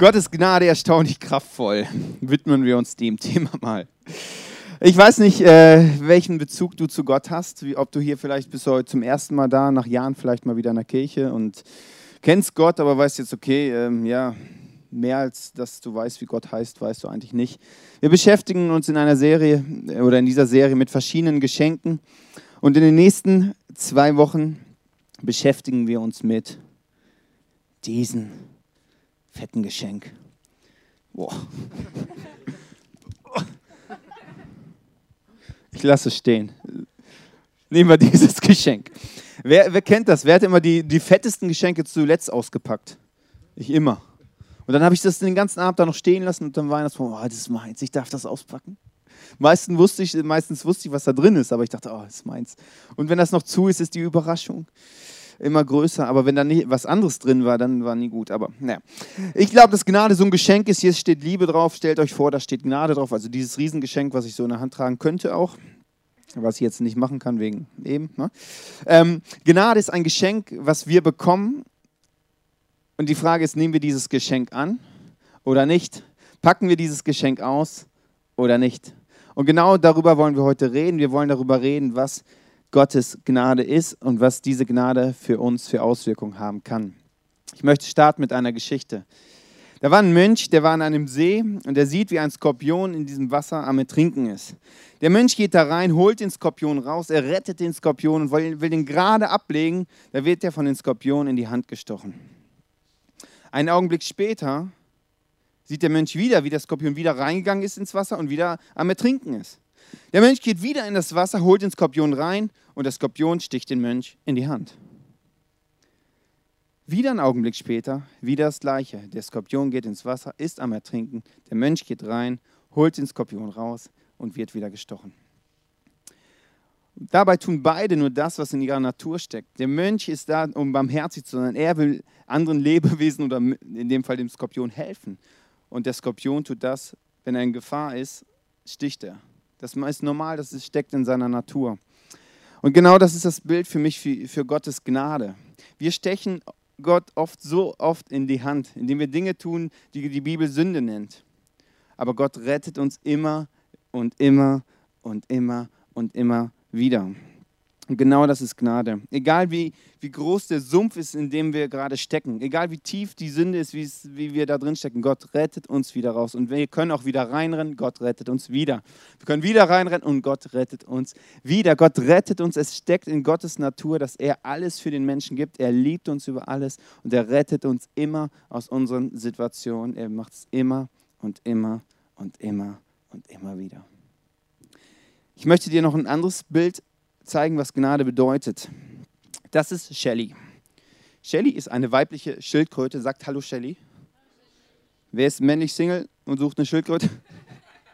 Gottes Gnade erstaunlich kraftvoll. Widmen wir uns dem Thema mal. Ich weiß nicht, äh, welchen Bezug du zu Gott hast, wie, ob du hier vielleicht bist heute zum ersten Mal da, nach Jahren vielleicht mal wieder in der Kirche und kennst Gott, aber weißt jetzt, okay, ähm, ja, mehr als dass du weißt, wie Gott heißt, weißt du eigentlich nicht. Wir beschäftigen uns in einer Serie äh, oder in dieser Serie mit verschiedenen Geschenken und in den nächsten zwei Wochen beschäftigen wir uns mit diesen fetten Geschenk. Boah. Ich lasse es stehen. Nehmen wir dieses Geschenk. Wer, wer kennt das? Wer hat immer die, die fettesten Geschenke zuletzt ausgepackt? Ich immer. Und dann habe ich das den ganzen Abend da noch stehen lassen und dann war das, oh, das ist meins, ich darf das auspacken. Meistens wusste, ich, meistens wusste ich, was da drin ist, aber ich dachte, oh, das ist meins. Und wenn das noch zu ist, ist die Überraschung immer größer. Aber wenn da nicht was anderes drin war, dann war nie gut. Aber naja. Ich glaube, dass Gnade so ein Geschenk ist. Hier steht Liebe drauf. Stellt euch vor, da steht Gnade drauf. Also dieses Riesengeschenk, was ich so in der Hand tragen könnte auch. Was ich jetzt nicht machen kann, wegen eben. Ne? Ähm, Gnade ist ein Geschenk, was wir bekommen. Und die Frage ist, nehmen wir dieses Geschenk an oder nicht? Packen wir dieses Geschenk aus oder nicht? Und genau darüber wollen wir heute reden. Wir wollen darüber reden, was Gottes Gnade ist und was diese Gnade für uns für Auswirkungen haben kann. Ich möchte starten mit einer Geschichte. Da war ein Mönch, der war an einem See und der sieht, wie ein Skorpion in diesem Wasser am Ertrinken ist. Der Mönch geht da rein, holt den Skorpion raus, er rettet den Skorpion und will, den gerade ablegen. Da wird er von den Skorpion in die Hand gestochen. Einen Augenblick später sieht der Mönch wieder, wie der Skorpion wieder reingegangen ist ins Wasser und wieder am Ertrinken ist. Der Mönch geht wieder in das Wasser, holt den Skorpion rein und der Skorpion sticht den Mönch in die Hand. Wieder einen Augenblick später, wieder das Gleiche. Der Skorpion geht ins Wasser, ist am Ertrinken. Der Mönch geht rein, holt den Skorpion raus und wird wieder gestochen. Dabei tun beide nur das, was in ihrer Natur steckt. Der Mönch ist da, um barmherzig zu sein. Er will anderen Lebewesen oder in dem Fall dem Skorpion helfen. Und der Skorpion tut das, wenn er in Gefahr ist, sticht er. Das ist normal, das steckt in seiner Natur. Und genau das ist das Bild für mich für, für Gottes Gnade. Wir stechen Gott oft so oft in die Hand, indem wir Dinge tun, die die Bibel Sünde nennt. Aber Gott rettet uns immer und immer und immer und immer wieder. Und genau das ist Gnade. Egal wie, wie groß der Sumpf ist, in dem wir gerade stecken, egal wie tief die Sünde ist, wie wir da drin stecken, Gott rettet uns wieder raus. Und wir können auch wieder reinrennen, Gott rettet uns wieder. Wir können wieder reinrennen und Gott rettet uns wieder. Gott rettet uns. Es steckt in Gottes Natur, dass er alles für den Menschen gibt. Er liebt uns über alles und er rettet uns immer aus unseren Situationen. Er macht es immer und immer und immer und immer wieder. Ich möchte dir noch ein anderes Bild zeigen, was Gnade bedeutet. Das ist Shelly. Shelly ist eine weibliche Schildkröte. Sagt Hallo Shelly. Wer ist männlich Single und sucht eine Schildkröte?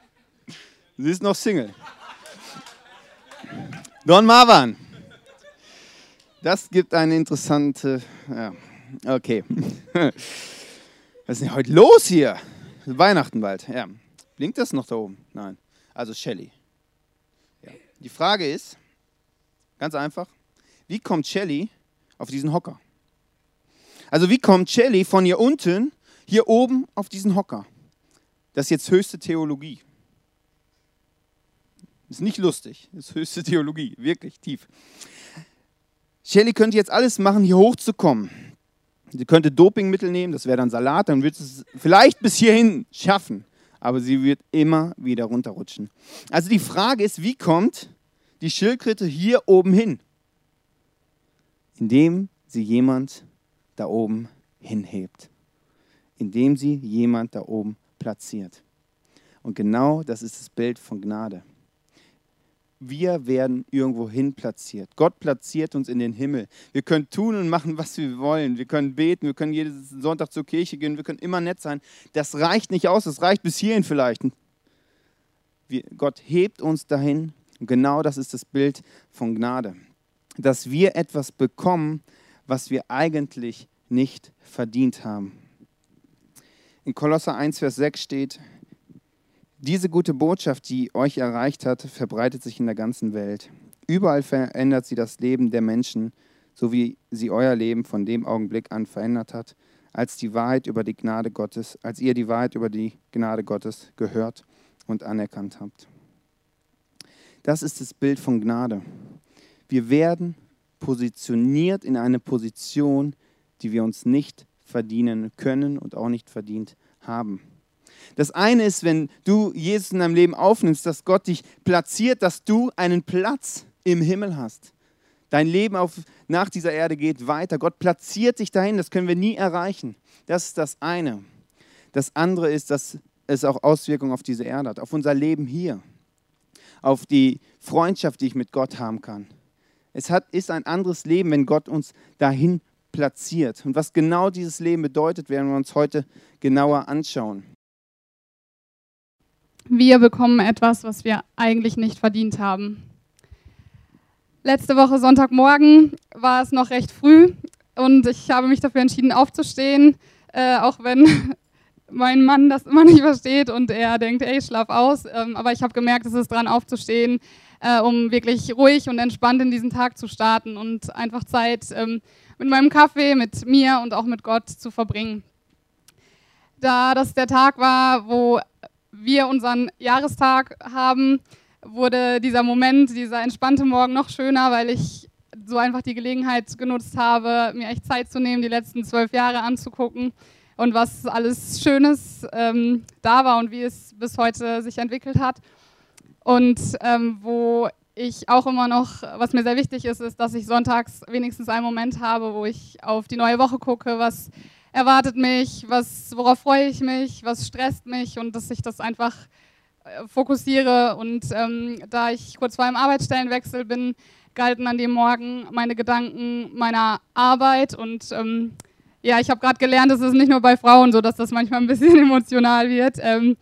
Sie ist noch Single. Don Marwan. Das gibt eine interessante. Ja, okay. Was ist denn heute los hier? Weihnachten bald. Ja. Blinkt das noch da oben? Nein. Also Shelly. Ja. Die Frage ist, Ganz einfach. Wie kommt Shelly auf diesen Hocker? Also wie kommt Shelly von hier unten hier oben auf diesen Hocker? Das ist jetzt höchste Theologie. Ist nicht lustig, ist höchste Theologie, wirklich tief. Shelly könnte jetzt alles machen, hier hochzukommen. Sie könnte Dopingmittel nehmen, das wäre dann Salat, dann würde es vielleicht bis hierhin schaffen, aber sie wird immer wieder runterrutschen. Also die Frage ist, wie kommt die Schildkröte hier oben hin? Indem sie jemand da oben hinhebt. Indem sie jemand da oben platziert. Und genau das ist das Bild von Gnade. Wir werden irgendwo hin platziert. Gott platziert uns in den Himmel. Wir können tun und machen, was wir wollen. Wir können beten, wir können jeden Sonntag zur Kirche gehen, wir können immer nett sein. Das reicht nicht aus, das reicht bis hierhin vielleicht. Wir, Gott hebt uns dahin und genau das ist das Bild von Gnade. Dass wir etwas bekommen, was wir eigentlich nicht verdient haben. In Kolosser 1, Vers 6 steht, diese gute Botschaft, die euch erreicht hat, verbreitet sich in der ganzen Welt. Überall verändert sie das Leben der Menschen, so wie sie euer Leben von dem Augenblick an verändert hat, als die Wahrheit über die Gnade Gottes, als ihr die Wahrheit über die Gnade Gottes gehört und anerkannt habt. Das ist das Bild von Gnade. Wir werden positioniert in eine Position, die wir uns nicht verdienen können und auch nicht verdient haben. Das eine ist, wenn du Jesus in deinem Leben aufnimmst, dass Gott dich platziert, dass du einen Platz im Himmel hast. Dein Leben auf, nach dieser Erde geht weiter. Gott platziert dich dahin, das können wir nie erreichen. Das ist das eine. Das andere ist, dass es auch Auswirkungen auf diese Erde hat, auf unser Leben hier, auf die Freundschaft, die ich mit Gott haben kann. Es hat, ist ein anderes Leben, wenn Gott uns dahin platziert. Und was genau dieses Leben bedeutet, werden wir uns heute genauer anschauen. Wir bekommen etwas, was wir eigentlich nicht verdient haben. Letzte Woche Sonntagmorgen war es noch recht früh und ich habe mich dafür entschieden aufzustehen, äh, auch wenn mein Mann das immer nicht versteht und er denkt, ey, schlaf aus. Ähm, aber ich habe gemerkt, es ist dran aufzustehen, äh, um wirklich ruhig und entspannt in diesen Tag zu starten und einfach Zeit ähm, mit meinem Kaffee, mit mir und auch mit Gott zu verbringen. Da das der Tag war, wo wir unseren Jahrestag haben, wurde dieser Moment, dieser entspannte Morgen noch schöner, weil ich so einfach die Gelegenheit genutzt habe, mir echt Zeit zu nehmen, die letzten zwölf Jahre anzugucken und was alles Schönes ähm, da war und wie es bis heute sich entwickelt hat. Und ähm, wo ich auch immer noch, was mir sehr wichtig ist, ist, dass ich sonntags wenigstens einen Moment habe, wo ich auf die neue Woche gucke, was erwartet mich, was, worauf freue ich mich, was stresst mich? Und dass ich das einfach äh, fokussiere. Und ähm, da ich kurz vor einem Arbeitsstellenwechsel bin, galten an dem Morgen meine Gedanken meiner Arbeit. Und ähm, ja, ich habe gerade gelernt, es ist nicht nur bei Frauen so, dass das manchmal ein bisschen emotional wird. Ähm,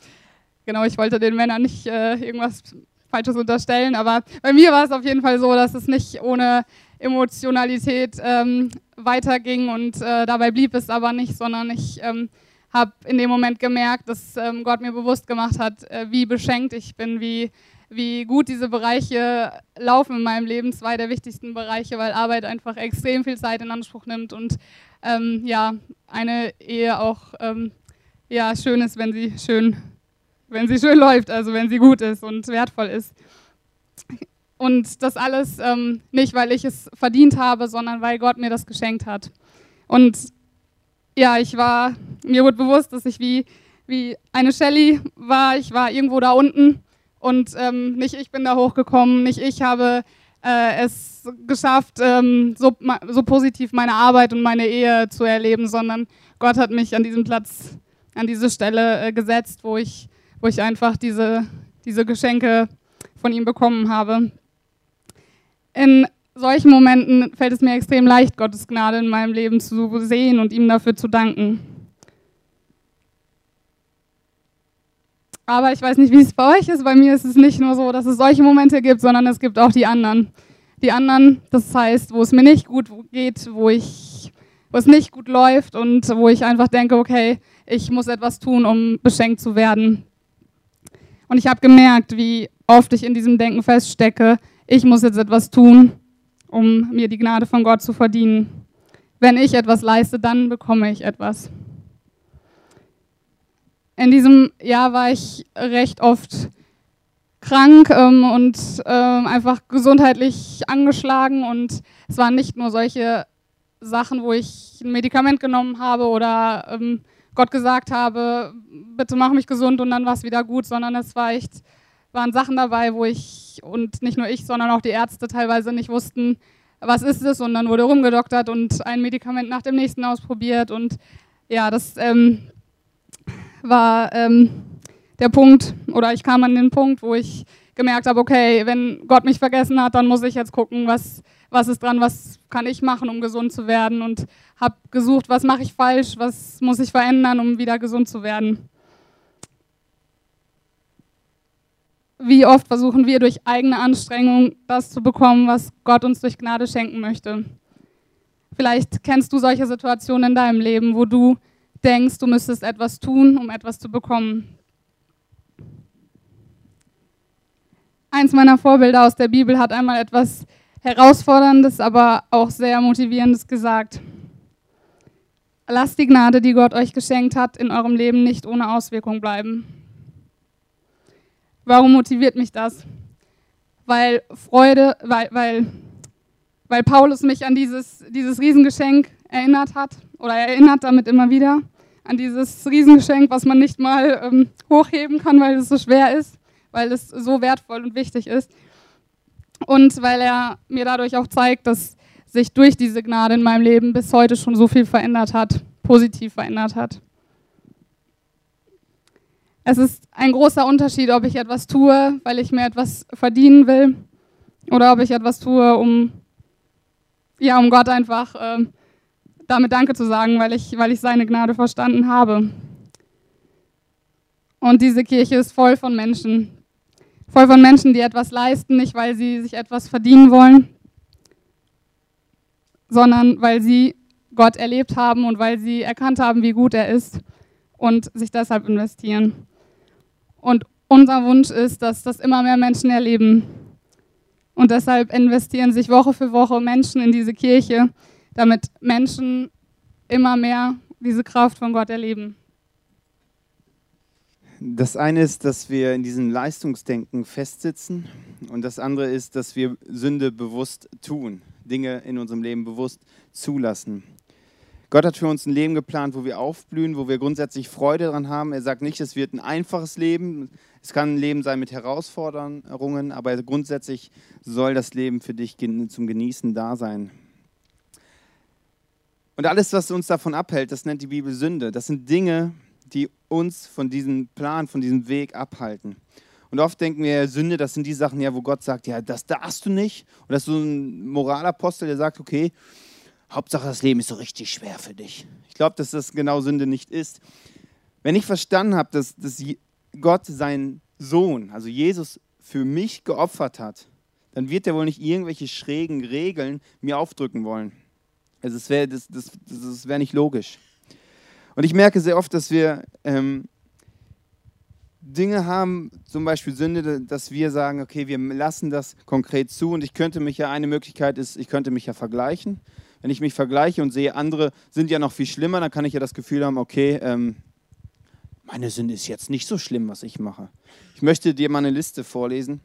genau, ich wollte den Männern nicht äh, irgendwas Falsches unterstellen, aber bei mir war es auf jeden Fall so, dass es nicht ohne Emotionalität ähm, weiterging und äh, dabei blieb es aber nicht, sondern ich ähm, habe in dem Moment gemerkt, dass ähm, Gott mir bewusst gemacht hat, äh, wie beschenkt ich bin, wie, wie gut diese Bereiche laufen in meinem Leben. Zwei der wichtigsten Bereiche, weil Arbeit einfach extrem viel Zeit in Anspruch nimmt und ähm, ja, eine Ehe auch ähm, ja, schön ist, wenn sie schön wenn sie schön läuft, also wenn sie gut ist und wertvoll ist. Und das alles ähm, nicht, weil ich es verdient habe, sondern weil Gott mir das geschenkt hat. Und ja, ich war, mir wurde bewusst, dass ich wie, wie eine Shelly war. Ich war irgendwo da unten und ähm, nicht ich bin da hochgekommen, nicht ich habe äh, es geschafft, ähm, so, so positiv meine Arbeit und meine Ehe zu erleben, sondern Gott hat mich an diesem Platz, an diese Stelle äh, gesetzt, wo ich wo ich einfach diese, diese Geschenke von ihm bekommen habe. In solchen Momenten fällt es mir extrem leicht, Gottes Gnade in meinem Leben zu sehen und ihm dafür zu danken. Aber ich weiß nicht, wie es bei euch ist. Bei mir ist es nicht nur so, dass es solche Momente gibt, sondern es gibt auch die anderen. Die anderen, das heißt, wo es mir nicht gut geht, wo, ich, wo es nicht gut läuft und wo ich einfach denke, okay, ich muss etwas tun, um beschenkt zu werden. Und ich habe gemerkt, wie oft ich in diesem Denken feststecke, ich muss jetzt etwas tun, um mir die Gnade von Gott zu verdienen. Wenn ich etwas leiste, dann bekomme ich etwas. In diesem Jahr war ich recht oft krank ähm, und äh, einfach gesundheitlich angeschlagen. Und es waren nicht nur solche Sachen, wo ich ein Medikament genommen habe oder ähm, Gott gesagt habe, bitte mach mich gesund und dann war es wieder gut, sondern es war echt, waren Sachen dabei, wo ich und nicht nur ich, sondern auch die Ärzte teilweise nicht wussten, was ist es und dann wurde rumgedoktert und ein Medikament nach dem nächsten ausprobiert und ja, das ähm, war ähm, der Punkt oder ich kam an den Punkt, wo ich gemerkt habe, okay, wenn Gott mich vergessen hat, dann muss ich jetzt gucken, was, was ist dran, was kann ich machen, um gesund zu werden und habe gesucht, was mache ich falsch, was muss ich verändern, um wieder gesund zu werden. Wie oft versuchen wir durch eigene Anstrengung das zu bekommen, was Gott uns durch Gnade schenken möchte. Vielleicht kennst du solche Situationen in deinem Leben, wo du denkst, du müsstest etwas tun, um etwas zu bekommen. Eins meiner Vorbilder aus der Bibel hat einmal etwas Herausforderndes, aber auch sehr Motivierendes gesagt. lasst die Gnade, die Gott euch geschenkt hat, in eurem Leben nicht ohne Auswirkung bleiben. Warum motiviert mich das? Weil Freude, weil, weil, weil Paulus mich an dieses, dieses Riesengeschenk erinnert hat oder erinnert damit immer wieder an dieses Riesengeschenk, was man nicht mal ähm, hochheben kann, weil es so schwer ist, weil es so wertvoll und wichtig ist. Und weil er mir dadurch auch zeigt, dass sich durch diese Gnade in meinem Leben bis heute schon so viel verändert hat, positiv verändert hat. Es ist ein großer Unterschied, ob ich etwas tue, weil ich mir etwas verdienen will, oder ob ich etwas tue, um, ja, um Gott einfach äh, damit Danke zu sagen, weil ich, weil ich seine Gnade verstanden habe. Und diese Kirche ist voll von Menschen. Voll von Menschen, die etwas leisten, nicht weil sie sich etwas verdienen wollen, sondern weil sie Gott erlebt haben und weil sie erkannt haben, wie gut er ist und sich deshalb investieren. Und unser Wunsch ist, dass das immer mehr Menschen erleben. Und deshalb investieren sich Woche für Woche Menschen in diese Kirche, damit Menschen immer mehr diese Kraft von Gott erleben. Das eine ist, dass wir in diesem Leistungsdenken festsitzen und das andere ist, dass wir Sünde bewusst tun, Dinge in unserem Leben bewusst zulassen. Gott hat für uns ein Leben geplant, wo wir aufblühen, wo wir grundsätzlich Freude daran haben. Er sagt nicht, es wird ein einfaches Leben. Es kann ein Leben sein mit Herausforderungen, aber grundsätzlich soll das Leben für dich zum Genießen da sein. Und alles, was uns davon abhält, das nennt die Bibel Sünde. Das sind Dinge, die uns von diesem Plan, von diesem Weg abhalten. Und oft denken wir, Sünde, das sind die Sachen, ja, wo Gott sagt, ja, das darfst du nicht. Und das ist so ein Moralapostel, der sagt, okay, Hauptsache das Leben ist so richtig schwer für dich. Ich glaube, dass das genau Sünde nicht ist. Wenn ich verstanden habe, dass, dass Gott seinen Sohn, also Jesus, für mich geopfert hat, dann wird er wohl nicht irgendwelche schrägen Regeln mir aufdrücken wollen. Also es wäre das, das, das wär nicht logisch. Und ich merke sehr oft, dass wir ähm, Dinge haben, zum Beispiel Sünde, dass wir sagen, okay, wir lassen das konkret zu und ich könnte mich ja, eine Möglichkeit ist, ich könnte mich ja vergleichen. Wenn ich mich vergleiche und sehe, andere sind ja noch viel schlimmer, dann kann ich ja das Gefühl haben, okay, ähm, meine Sünde ist jetzt nicht so schlimm, was ich mache. Ich möchte dir mal eine Liste vorlesen.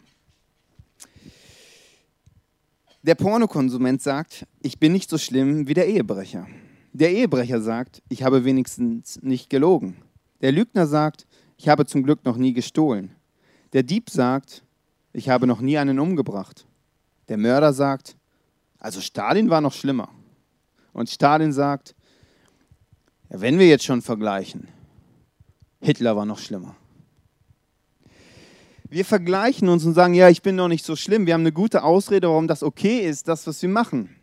Der Pornokonsument sagt, ich bin nicht so schlimm wie der Ehebrecher. Der Ehebrecher sagt, ich habe wenigstens nicht gelogen. Der Lügner sagt, ich habe zum Glück noch nie gestohlen. Der Dieb sagt, ich habe noch nie einen umgebracht. Der Mörder sagt, also Stalin war noch schlimmer. Und Stalin sagt, ja, wenn wir jetzt schon vergleichen, Hitler war noch schlimmer. Wir vergleichen uns und sagen, ja, ich bin noch nicht so schlimm. Wir haben eine gute Ausrede, warum das okay ist, das, was wir machen.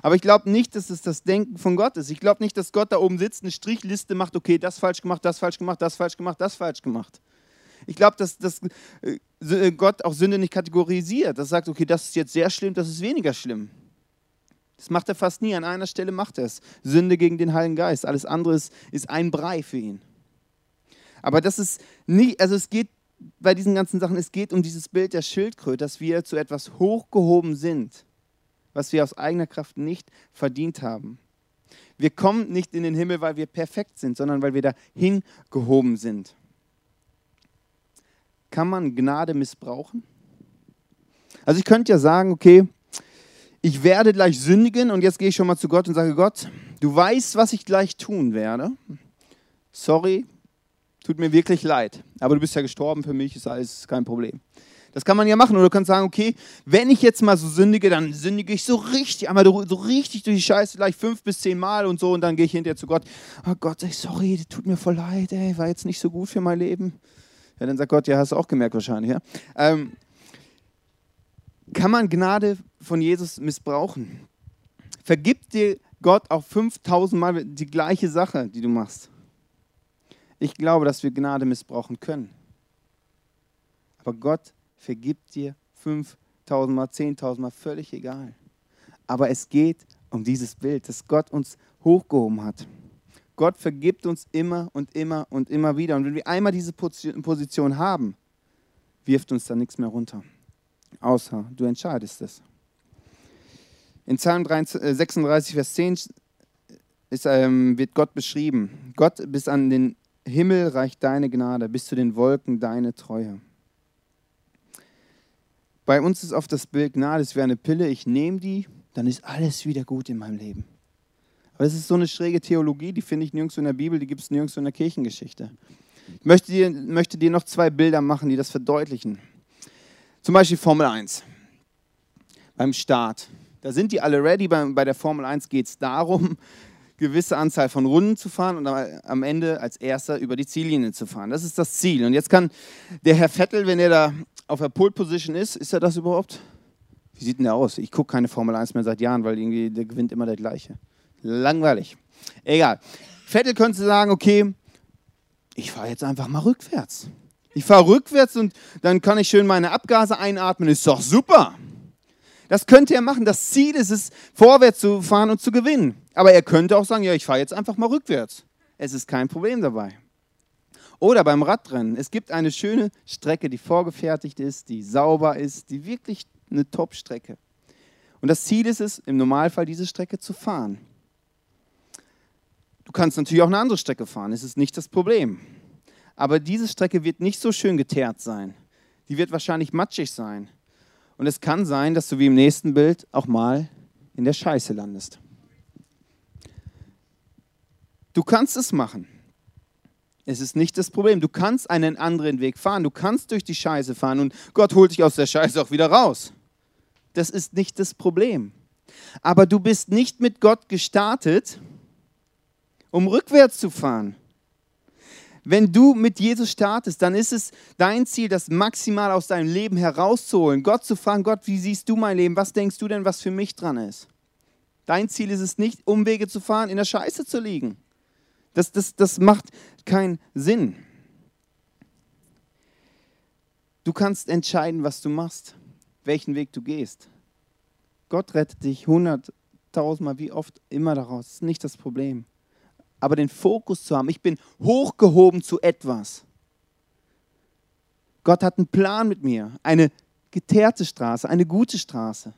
Aber ich glaube nicht, dass es das Denken von Gott ist. Ich glaube nicht, dass Gott da oben sitzt, eine Strichliste macht, okay, das falsch gemacht, das falsch gemacht, das falsch gemacht, das falsch gemacht. Ich glaube, dass, dass äh, Gott auch Sünde nicht kategorisiert. Das sagt, okay, das ist jetzt sehr schlimm, das ist weniger schlimm. Das macht er fast nie. An einer Stelle macht er es. Sünde gegen den Heiligen Geist. Alles andere ist, ist ein Brei für ihn. Aber das ist nicht, also es geht bei diesen ganzen Sachen, es geht um dieses Bild der Schildkröte, dass wir zu etwas hochgehoben sind, was wir aus eigener Kraft nicht verdient haben. Wir kommen nicht in den Himmel, weil wir perfekt sind, sondern weil wir da hingehoben sind. Kann man Gnade missbrauchen? Also ich könnte ja sagen, okay, ich werde gleich sündigen und jetzt gehe ich schon mal zu Gott und sage, Gott, du weißt, was ich gleich tun werde. Sorry, tut mir wirklich leid. Aber du bist ja gestorben für mich, ist alles kein Problem. Das kann man ja machen. Oder du kannst sagen, okay, wenn ich jetzt mal so sündige, dann sündige ich so richtig, einmal so richtig durch die Scheiße, gleich fünf bis zehn Mal und so. Und dann gehe ich hinterher zu Gott. Oh Gott, ey, sorry, tut mir voll leid, ey, war jetzt nicht so gut für mein Leben. Ja, dann sagt Gott, ja, hast du auch gemerkt wahrscheinlich. Ja? Ähm, kann man Gnade von Jesus missbrauchen? Vergibt dir Gott auch 5000 Mal die gleiche Sache, die du machst? Ich glaube, dass wir Gnade missbrauchen können. Aber Gott vergibt dir 5000 Mal, 10.000 Mal, völlig egal. Aber es geht um dieses Bild, dass Gott uns hochgehoben hat. Gott vergibt uns immer und immer und immer wieder. Und wenn wir einmal diese Position haben, wirft uns da nichts mehr runter. Außer du entscheidest es. In Psalm 36, äh, Vers 10 ist, ähm, wird Gott beschrieben. Gott, bis an den Himmel reicht deine Gnade, bis zu den Wolken deine Treue. Bei uns ist oft das Bild, Gnade ist wie eine Pille, ich nehme die, dann ist alles wieder gut in meinem Leben. Aber das ist so eine schräge Theologie, die finde ich nirgends in der Bibel, die gibt es nirgends in der Kirchengeschichte. Ich möchte dir, möchte dir noch zwei Bilder machen, die das verdeutlichen. Zum Beispiel Formel 1. Beim Start. Da sind die alle ready. Bei, bei der Formel 1 geht es darum, gewisse Anzahl von Runden zu fahren und am Ende als erster über die Ziellinie zu fahren. Das ist das Ziel. Und jetzt kann der Herr Vettel, wenn er da auf der Pole Position ist, ist er das überhaupt? Wie sieht denn der aus? Ich gucke keine Formel 1 mehr seit Jahren, weil irgendwie der gewinnt immer der gleiche. Langweilig. Egal. Vettel könnte sagen, okay, ich fahre jetzt einfach mal rückwärts. Ich fahre rückwärts und dann kann ich schön meine Abgase einatmen. Ist doch super. Das könnte er machen. Das Ziel ist es, vorwärts zu fahren und zu gewinnen. Aber er könnte auch sagen, ja, ich fahre jetzt einfach mal rückwärts. Es ist kein Problem dabei. Oder beim Radrennen. Es gibt eine schöne Strecke, die vorgefertigt ist, die sauber ist, die wirklich eine Top-Strecke. Und das Ziel ist es, im Normalfall diese Strecke zu fahren. Du kannst natürlich auch eine andere Strecke fahren, es ist nicht das Problem. Aber diese Strecke wird nicht so schön geteert sein. Die wird wahrscheinlich matschig sein. Und es kann sein, dass du wie im nächsten Bild auch mal in der Scheiße landest. Du kannst es machen. Es ist nicht das Problem. Du kannst einen anderen Weg fahren. Du kannst durch die Scheiße fahren und Gott holt dich aus der Scheiße auch wieder raus. Das ist nicht das Problem. Aber du bist nicht mit Gott gestartet, um rückwärts zu fahren. Wenn du mit Jesus startest, dann ist es dein Ziel, das maximal aus deinem Leben herauszuholen. Gott zu fragen, Gott, wie siehst du mein Leben? Was denkst du denn, was für mich dran ist? Dein Ziel ist es nicht, Umwege zu fahren, in der Scheiße zu liegen. Das, das, das macht keinen Sinn. Du kannst entscheiden, was du machst, welchen Weg du gehst. Gott rettet dich hunderttausendmal, wie oft immer daraus. Das ist nicht das Problem aber den Fokus zu haben. Ich bin hochgehoben zu etwas. Gott hat einen Plan mit mir, eine geteerte Straße, eine gute Straße.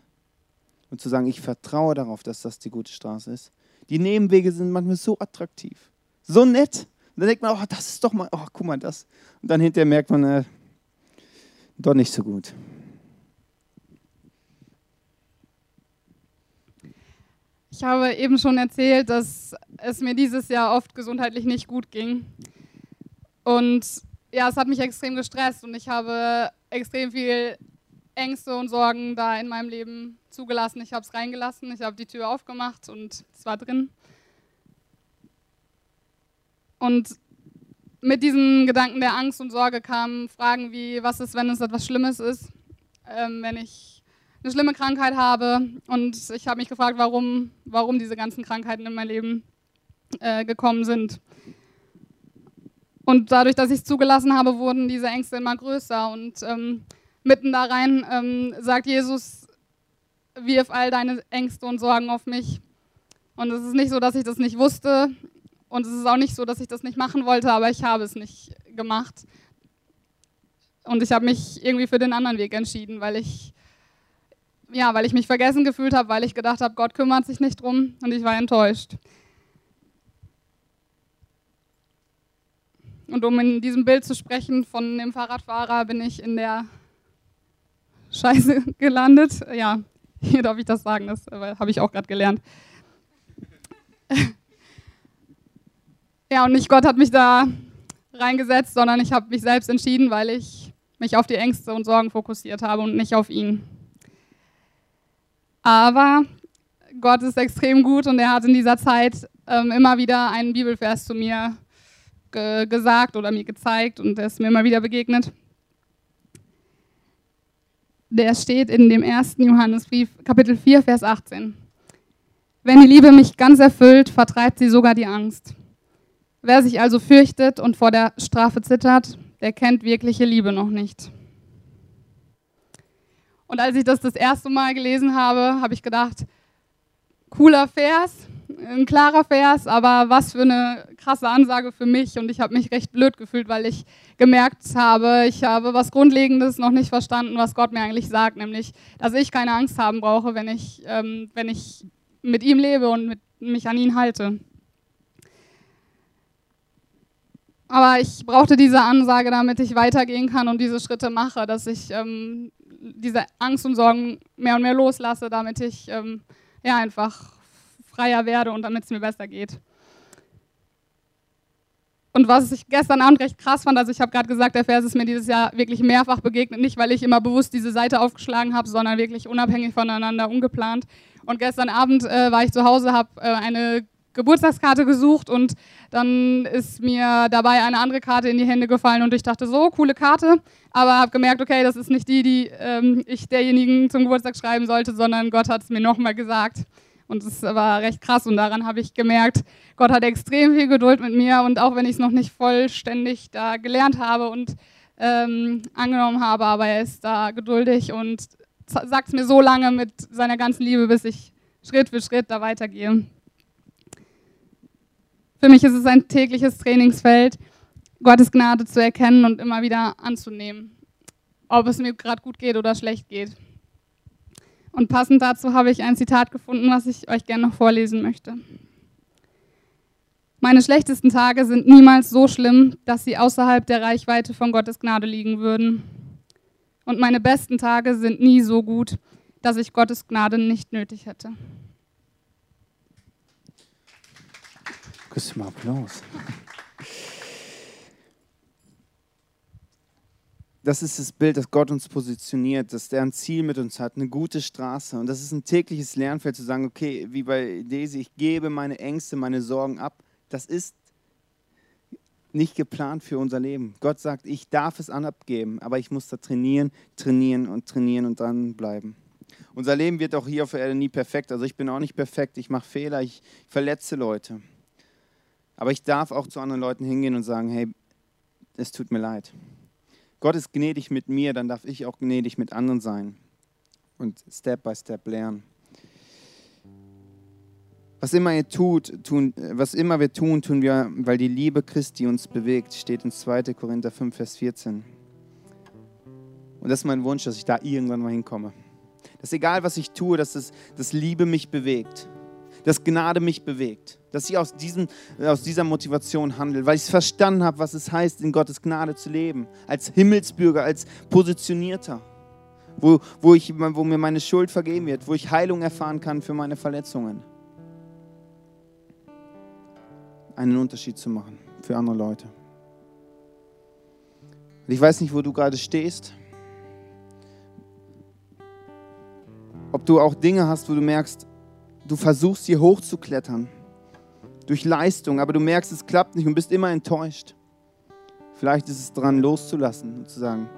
Und zu sagen, ich vertraue darauf, dass das die gute Straße ist. Die Nebenwege sind manchmal so attraktiv, so nett. Und dann denkt man, oh, das ist doch mal, oh, guck mal das. Und dann hinterher merkt man, äh, doch nicht so gut. Ich habe eben schon erzählt, dass es mir dieses Jahr oft gesundheitlich nicht gut ging. Und ja, es hat mich extrem gestresst und ich habe extrem viel Ängste und Sorgen da in meinem Leben zugelassen. Ich habe es reingelassen, ich habe die Tür aufgemacht und es war drin. Und mit diesen Gedanken der Angst und Sorge kamen Fragen wie, was ist, wenn es etwas Schlimmes ist, ähm, wenn ich eine schlimme Krankheit habe. Und ich habe mich gefragt, warum, warum diese ganzen Krankheiten in mein Leben äh, gekommen sind. Und dadurch, dass ich es zugelassen habe, wurden diese Ängste immer größer. Und ähm, mitten da rein ähm, sagt Jesus, wirf all deine Ängste und Sorgen auf mich. Und es ist nicht so, dass ich das nicht wusste. Und es ist auch nicht so, dass ich das nicht machen wollte, aber ich habe es nicht gemacht. Und ich habe mich irgendwie für den anderen Weg entschieden, weil ich ja, weil ich mich vergessen gefühlt habe, weil ich gedacht habe, Gott kümmert sich nicht drum und ich war enttäuscht. Und um in diesem Bild zu sprechen von dem Fahrradfahrer, bin ich in der Scheiße gelandet. Ja, hier darf ich das sagen, das habe ich auch gerade gelernt. Ja, und nicht Gott hat mich da reingesetzt, sondern ich habe mich selbst entschieden, weil ich mich auf die Ängste und Sorgen fokussiert habe und nicht auf ihn. Aber Gott ist extrem gut und er hat in dieser Zeit ähm, immer wieder einen Bibelvers zu mir ge gesagt oder mir gezeigt und er ist mir immer wieder begegnet. Der steht in dem ersten Johannesbrief, Kapitel 4, Vers 18. Wenn die Liebe mich ganz erfüllt, vertreibt sie sogar die Angst. Wer sich also fürchtet und vor der Strafe zittert, der kennt wirkliche Liebe noch nicht. Und als ich das das erste Mal gelesen habe, habe ich gedacht, cooler Vers, ein klarer Vers, aber was für eine krasse Ansage für mich. Und ich habe mich recht blöd gefühlt, weil ich gemerkt habe, ich habe was Grundlegendes noch nicht verstanden, was Gott mir eigentlich sagt, nämlich, dass ich keine Angst haben brauche, wenn ich, ähm, wenn ich mit ihm lebe und mit, mich an ihn halte. Aber ich brauchte diese Ansage, damit ich weitergehen kann und diese Schritte mache, dass ich ähm, diese Angst und Sorgen mehr und mehr loslasse, damit ich ähm, ja, einfach freier werde und damit es mir besser geht. Und was ich gestern Abend recht krass fand, also ich habe gerade gesagt, der Vers ist mir dieses Jahr wirklich mehrfach begegnet, nicht weil ich immer bewusst diese Seite aufgeschlagen habe, sondern wirklich unabhängig voneinander, ungeplant. Und gestern Abend äh, war ich zu Hause, habe äh, eine Geburtstagskarte gesucht und dann ist mir dabei eine andere Karte in die Hände gefallen und ich dachte so, coole Karte, aber habe gemerkt, okay, das ist nicht die, die ähm, ich derjenigen zum Geburtstag schreiben sollte, sondern Gott hat es mir nochmal gesagt. Und es war recht krass und daran habe ich gemerkt, Gott hat extrem viel Geduld mit mir und auch wenn ich es noch nicht vollständig da gelernt habe und ähm, angenommen habe, aber er ist da geduldig und sagt es mir so lange mit seiner ganzen Liebe, bis ich Schritt für Schritt da weitergehe. Für mich ist es ein tägliches Trainingsfeld, Gottes Gnade zu erkennen und immer wieder anzunehmen, ob es mir gerade gut geht oder schlecht geht. Und passend dazu habe ich ein Zitat gefunden, was ich euch gerne noch vorlesen möchte. Meine schlechtesten Tage sind niemals so schlimm, dass sie außerhalb der Reichweite von Gottes Gnade liegen würden. Und meine besten Tage sind nie so gut, dass ich Gottes Gnade nicht nötig hätte. Küss mal Applaus. das ist das Bild, dass Gott uns positioniert, dass der ein Ziel mit uns hat, eine gute Straße. Und das ist ein tägliches Lernfeld zu sagen, okay, wie bei Daisy, ich gebe meine Ängste, meine Sorgen ab. Das ist nicht geplant für unser Leben. Gott sagt, ich darf es abgeben, aber ich muss da trainieren, trainieren und trainieren und dranbleiben. Unser Leben wird auch hier auf der Erde nie perfekt. Also ich bin auch nicht perfekt, ich mache Fehler, ich verletze Leute. Aber ich darf auch zu anderen Leuten hingehen und sagen, hey, es tut mir leid. Gott ist gnädig mit mir, dann darf ich auch gnädig mit anderen sein und Step by Step lernen. Was immer ihr tut, tun, was immer wir tun, tun wir, weil die Liebe Christi uns bewegt, steht in 2. Korinther 5, Vers 14. Und das ist mein Wunsch, dass ich da irgendwann mal hinkomme. Dass egal, was ich tue, dass das, das Liebe mich bewegt dass Gnade mich bewegt, dass ich aus, diesem, aus dieser Motivation handle, weil ich verstanden habe, was es heißt, in Gottes Gnade zu leben, als Himmelsbürger, als Positionierter, wo, wo, ich, wo mir meine Schuld vergeben wird, wo ich Heilung erfahren kann für meine Verletzungen. Einen Unterschied zu machen für andere Leute. ich weiß nicht, wo du gerade stehst. Ob du auch Dinge hast, wo du merkst, du versuchst hier hochzuklettern durch Leistung, aber du merkst, es klappt nicht und bist immer enttäuscht. Vielleicht ist es dran, loszulassen und zu sagen,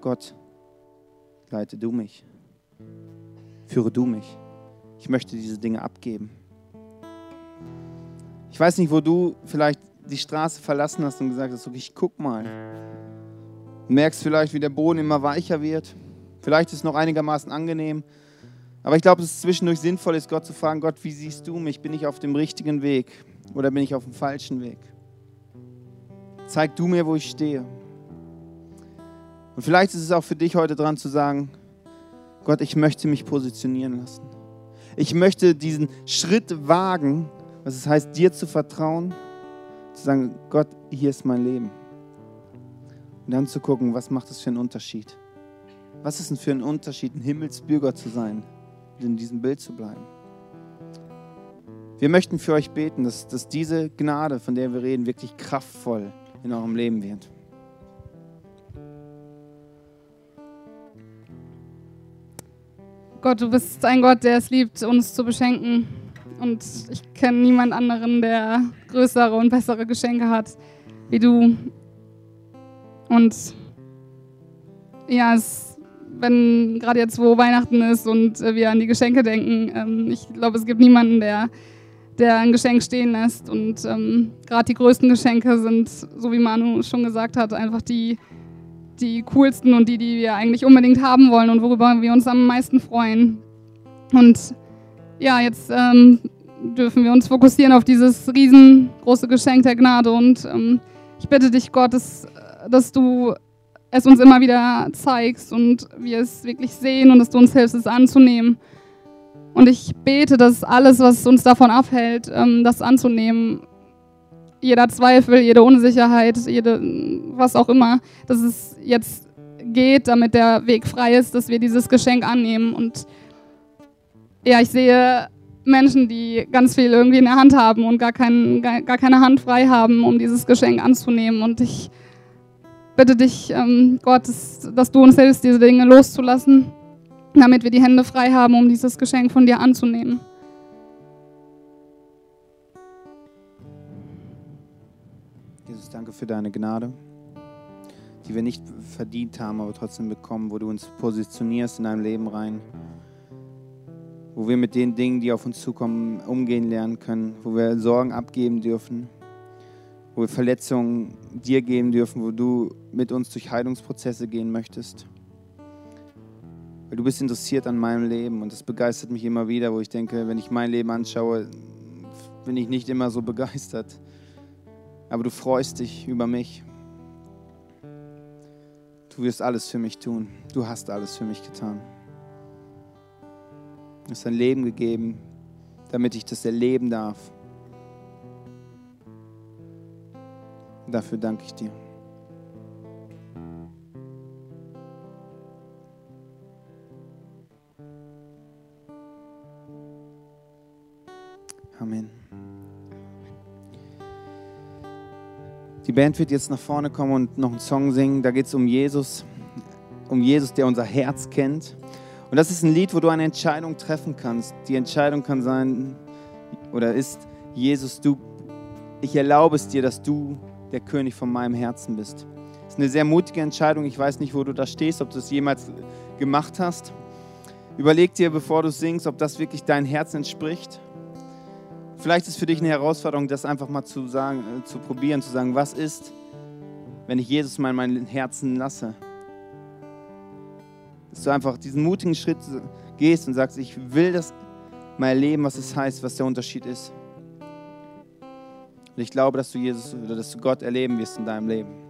Gott, leite du mich, führe du mich. Ich möchte diese Dinge abgeben. Ich weiß nicht, wo du vielleicht die Straße verlassen hast und gesagt hast, okay, ich guck mal. Du merkst vielleicht, wie der Boden immer weicher wird. Vielleicht ist es noch einigermaßen angenehm, aber ich glaube, es zwischendurch sinnvoll ist, Gott zu fragen, Gott, wie siehst du mich? Bin ich auf dem richtigen Weg oder bin ich auf dem falschen Weg? Zeig du mir, wo ich stehe. Und vielleicht ist es auch für dich heute dran zu sagen, Gott, ich möchte mich positionieren lassen. Ich möchte diesen Schritt wagen, was es heißt, dir zu vertrauen, zu sagen, Gott, hier ist mein Leben. Und dann zu gucken, was macht es für einen Unterschied? Was ist denn für ein Unterschied, ein Himmelsbürger zu sein? In diesem Bild zu bleiben. Wir möchten für euch beten, dass, dass diese Gnade, von der wir reden, wirklich kraftvoll in eurem Leben wird. Gott, du bist ein Gott, der es liebt, uns zu beschenken. Und ich kenne niemand anderen, der größere und bessere Geschenke hat wie du. Und ja, es wenn gerade jetzt, wo Weihnachten ist und äh, wir an die Geschenke denken. Ähm, ich glaube, es gibt niemanden, der, der ein Geschenk stehen lässt. Und ähm, gerade die größten Geschenke sind, so wie Manu schon gesagt hat, einfach die, die coolsten und die, die wir eigentlich unbedingt haben wollen und worüber wir uns am meisten freuen. Und ja, jetzt ähm, dürfen wir uns fokussieren auf dieses riesengroße Geschenk der Gnade. Und ähm, ich bitte dich, Gott, dass, dass du es uns immer wieder zeigst und wir es wirklich sehen und dass du uns hilfst, es anzunehmen. Und ich bete, dass alles, was uns davon abhält, ähm, das anzunehmen, jeder Zweifel, jede Unsicherheit, jede, was auch immer, dass es jetzt geht, damit der Weg frei ist, dass wir dieses Geschenk annehmen. Und ja, ich sehe Menschen, die ganz viel irgendwie in der Hand haben und gar, kein, gar, gar keine Hand frei haben, um dieses Geschenk anzunehmen. Und ich bitte dich, ähm, Gott, dass, dass du uns hilfst, diese Dinge loszulassen, damit wir die Hände frei haben, um dieses Geschenk von dir anzunehmen. Jesus, danke für deine Gnade, die wir nicht verdient haben, aber trotzdem bekommen, wo du uns positionierst in deinem Leben rein, wo wir mit den Dingen, die auf uns zukommen, umgehen lernen können, wo wir Sorgen abgeben dürfen, wo wir Verletzungen dir geben dürfen, wo du mit uns durch Heilungsprozesse gehen möchtest. Weil du bist interessiert an meinem Leben und das begeistert mich immer wieder, wo ich denke, wenn ich mein Leben anschaue, bin ich nicht immer so begeistert aber du freust dich über mich. Du wirst alles für mich tun. Du hast alles für mich getan. Du hast dein Leben gegeben, damit ich das erleben darf. Dafür danke ich dir. Amen. Die Band wird jetzt nach vorne kommen und noch einen Song singen. Da geht es um Jesus, um Jesus, der unser Herz kennt. Und das ist ein Lied, wo du eine Entscheidung treffen kannst. Die Entscheidung kann sein oder ist, Jesus, du, ich erlaube es dir, dass du der König von meinem Herzen bist. Das ist eine sehr mutige Entscheidung. Ich weiß nicht, wo du da stehst, ob du es jemals gemacht hast. Überleg dir, bevor du singst, ob das wirklich dein Herz entspricht. Vielleicht ist für dich eine Herausforderung, das einfach mal zu sagen, äh, zu probieren, zu sagen, was ist, wenn ich Jesus mal in mein Herzen lasse? Dass du einfach diesen mutigen Schritt gehst und sagst, ich will das mal erleben, was es heißt, was der Unterschied ist. Und ich glaube, dass du Jesus oder dass du Gott erleben wirst in deinem Leben.